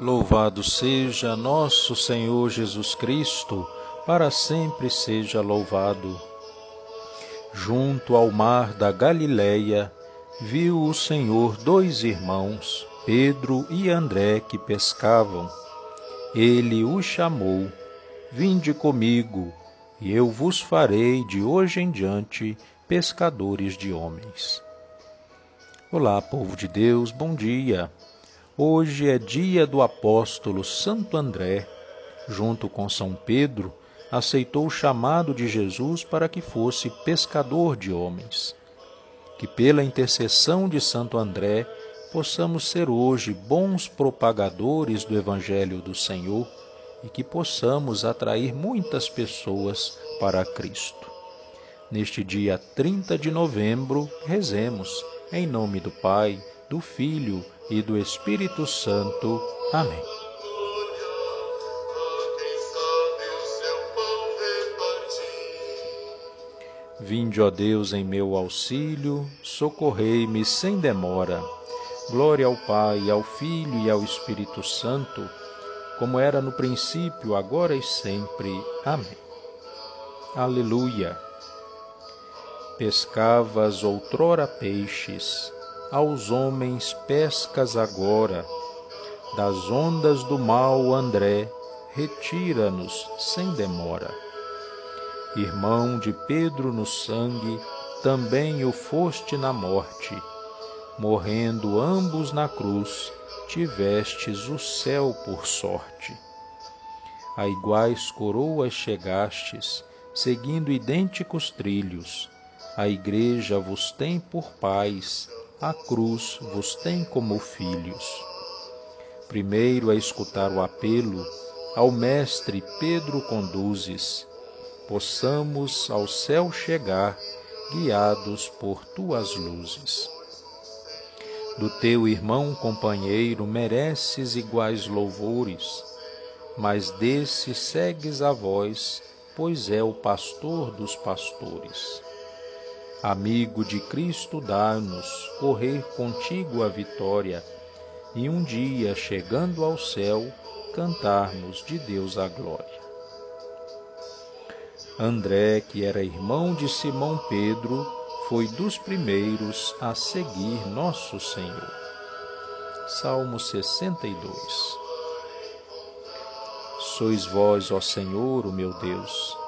Louvado seja nosso Senhor Jesus Cristo, para sempre seja louvado. Junto ao mar da Galileia, viu o Senhor dois irmãos, Pedro e André, que pescavam. Ele os chamou: Vinde comigo, e eu vos farei de hoje em diante pescadores de homens. Olá, povo de Deus, bom dia. Hoje é dia do apóstolo Santo André. Junto com São Pedro, aceitou o chamado de Jesus para que fosse pescador de homens. Que pela intercessão de Santo André possamos ser hoje bons propagadores do Evangelho do Senhor e que possamos atrair muitas pessoas para Cristo. Neste dia 30 de novembro, rezemos em nome do Pai, do Filho e do Espírito Santo. Amém. Vinde, ó Deus, em meu auxílio, socorrei-me sem demora. Glória ao Pai, ao Filho e ao Espírito Santo, como era no princípio, agora e sempre. Amém. Aleluia. Pescavas outrora peixes, aos homens pescas agora. Das ondas do mal, André, retira-nos sem demora. Irmão de Pedro no sangue, também o foste na morte. Morrendo ambos na cruz, tivestes o céu por sorte. A iguais coroas chegastes, seguindo idênticos trilhos. A Igreja vos tem por pais, a cruz vos tem como filhos. Primeiro a escutar o apelo, ao Mestre Pedro conduzes, possamos ao céu chegar, guiados por tuas luzes. Do teu irmão companheiro mereces iguais louvores, mas desse segues a voz, pois é o pastor dos pastores. Amigo de Cristo, dá-nos correr contigo a vitória e um dia, chegando ao céu, cantarmos de Deus a glória. André, que era irmão de Simão Pedro, foi dos primeiros a seguir nosso Senhor. Salmo 62 Sois vós, ó Senhor, o meu Deus,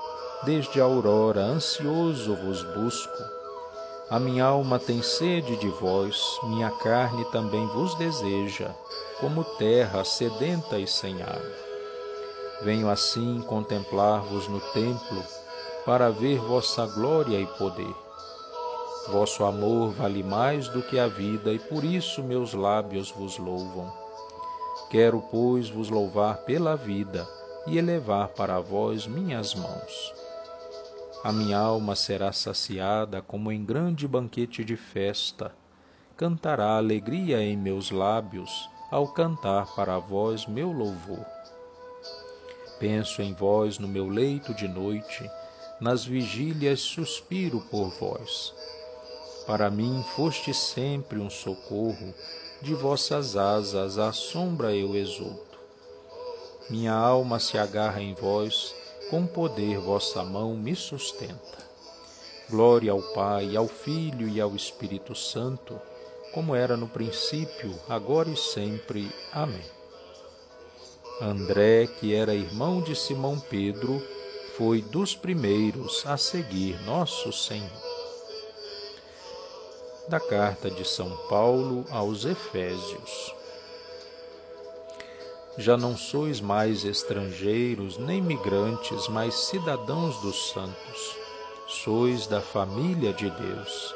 desde a aurora ansioso vos busco a minha alma tem sede de vós, minha carne também vos deseja, como terra sedenta e sem água. Venho assim contemplar-vos no templo, para ver vossa glória e poder. Vosso amor vale mais do que a vida, e por isso meus lábios vos louvam. Quero, pois, vos louvar pela vida e elevar para vós minhas mãos a minha alma será saciada como em grande banquete de festa. Cantará alegria em meus lábios ao cantar para vós meu louvor. Penso em vós no meu leito de noite, nas vigílias suspiro por vós. Para mim foste sempre um socorro, de vossas asas à sombra eu exulto. Minha alma se agarra em vós, com poder vossa mão me sustenta. Glória ao Pai, ao Filho e ao Espírito Santo, como era no princípio, agora e sempre. Amém. André, que era irmão de Simão Pedro, foi dos primeiros a seguir nosso Senhor. Da carta de São Paulo aos Efésios já não sois mais estrangeiros nem migrantes, mas cidadãos dos santos. Sois da família de Deus.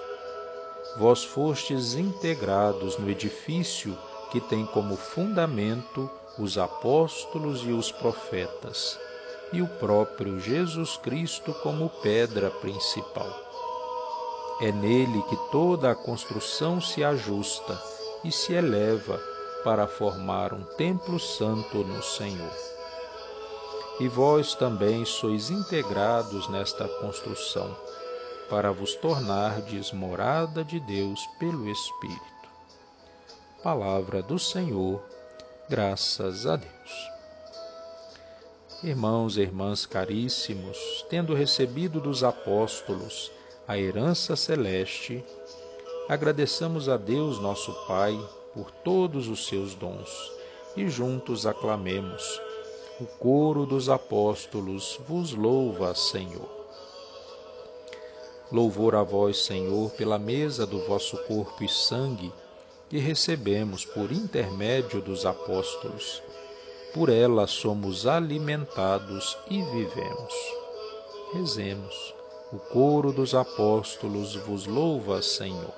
Vós fostes integrados no edifício que tem como fundamento os apóstolos e os profetas, e o próprio Jesus Cristo como pedra principal. É nele que toda a construção se ajusta e se eleva para formar um templo santo no Senhor. E vós também sois integrados nesta construção, para vos tornardes morada de Deus pelo Espírito. Palavra do Senhor, Graças a Deus. Irmãos e irmãs caríssimos, tendo recebido dos apóstolos a herança celeste, agradeçamos a Deus, nosso Pai, por todos os seus dons e juntos aclamemos. O coro dos apóstolos vos louva, Senhor. Louvor a vós, Senhor, pela mesa do vosso corpo e sangue que recebemos por intermédio dos apóstolos por ela somos alimentados e vivemos. Rezemos. O coro dos apóstolos vos louva, Senhor.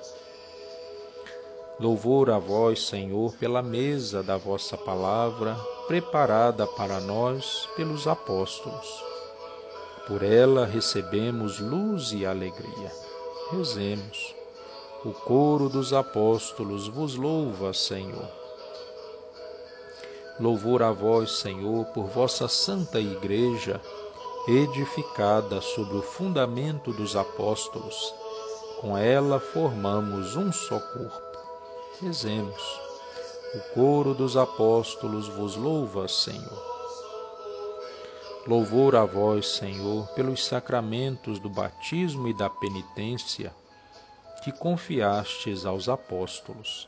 Louvor a vós, Senhor, pela mesa da vossa palavra, preparada para nós pelos apóstolos. Por ela recebemos luz e alegria. Rezemos. O coro dos apóstolos vos louva, Senhor. Louvor a vós, Senhor, por vossa santa Igreja, edificada sobre o fundamento dos apóstolos. Com ela formamos um só corpo. Rezemos. O coro dos apóstolos vos louva, Senhor. Louvor a vós, Senhor, pelos sacramentos do batismo e da penitência que confiastes aos apóstolos.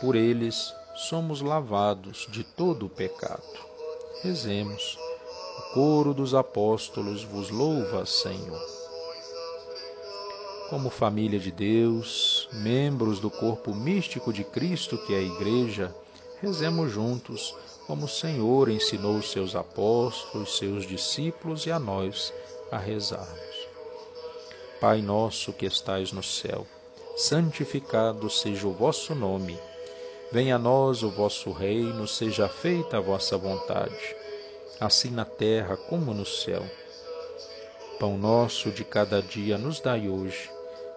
Por eles, somos lavados de todo o pecado. Rezemos. O coro dos apóstolos vos louva, Senhor. Como família de Deus, membros do corpo místico de Cristo, que é a Igreja, rezemos juntos, como o Senhor ensinou os seus apóstolos, seus discípulos e a nós a rezarmos. Pai nosso que estais no céu, santificado seja o vosso nome. Venha a nós o vosso reino, seja feita a vossa vontade, assim na terra como no céu. Pão nosso de cada dia nos dai hoje.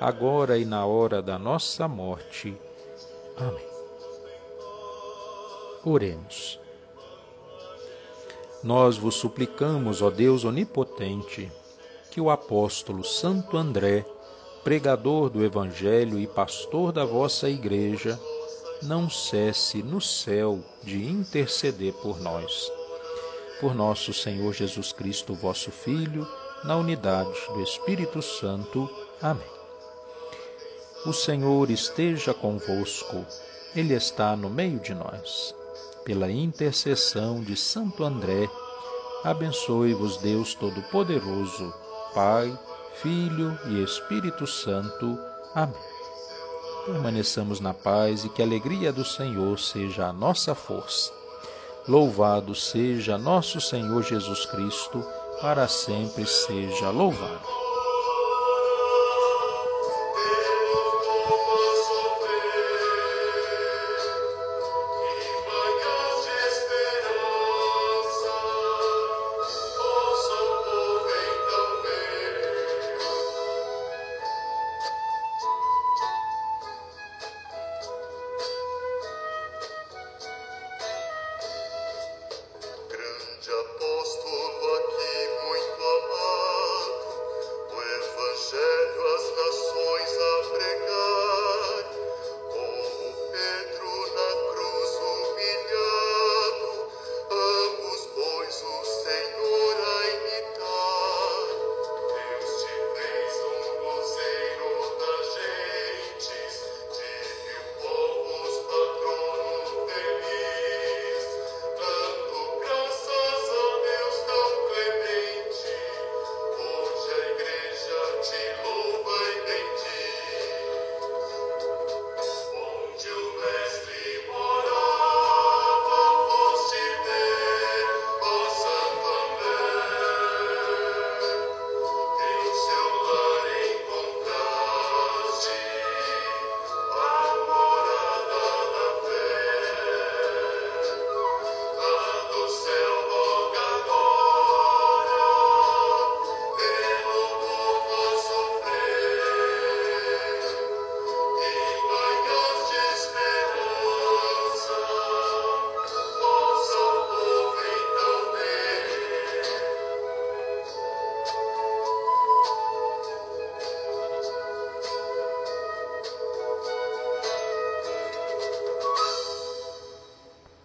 agora e na hora da nossa morte. Amém. Oremos. Nós vos suplicamos, ó Deus onipotente, que o apóstolo Santo André, pregador do Evangelho e pastor da vossa Igreja, não cesse no céu de interceder por nós. Por nosso Senhor Jesus Cristo, vosso Filho, na unidade do Espírito Santo. Amém. O Senhor esteja convosco, Ele está no meio de nós. Pela intercessão de Santo André, abençoe-vos Deus Todo-Poderoso, Pai, Filho e Espírito Santo. Amém permaneçamos na paz e que a alegria do Senhor seja a nossa força. Louvado seja nosso Senhor Jesus Cristo, para sempre seja louvado.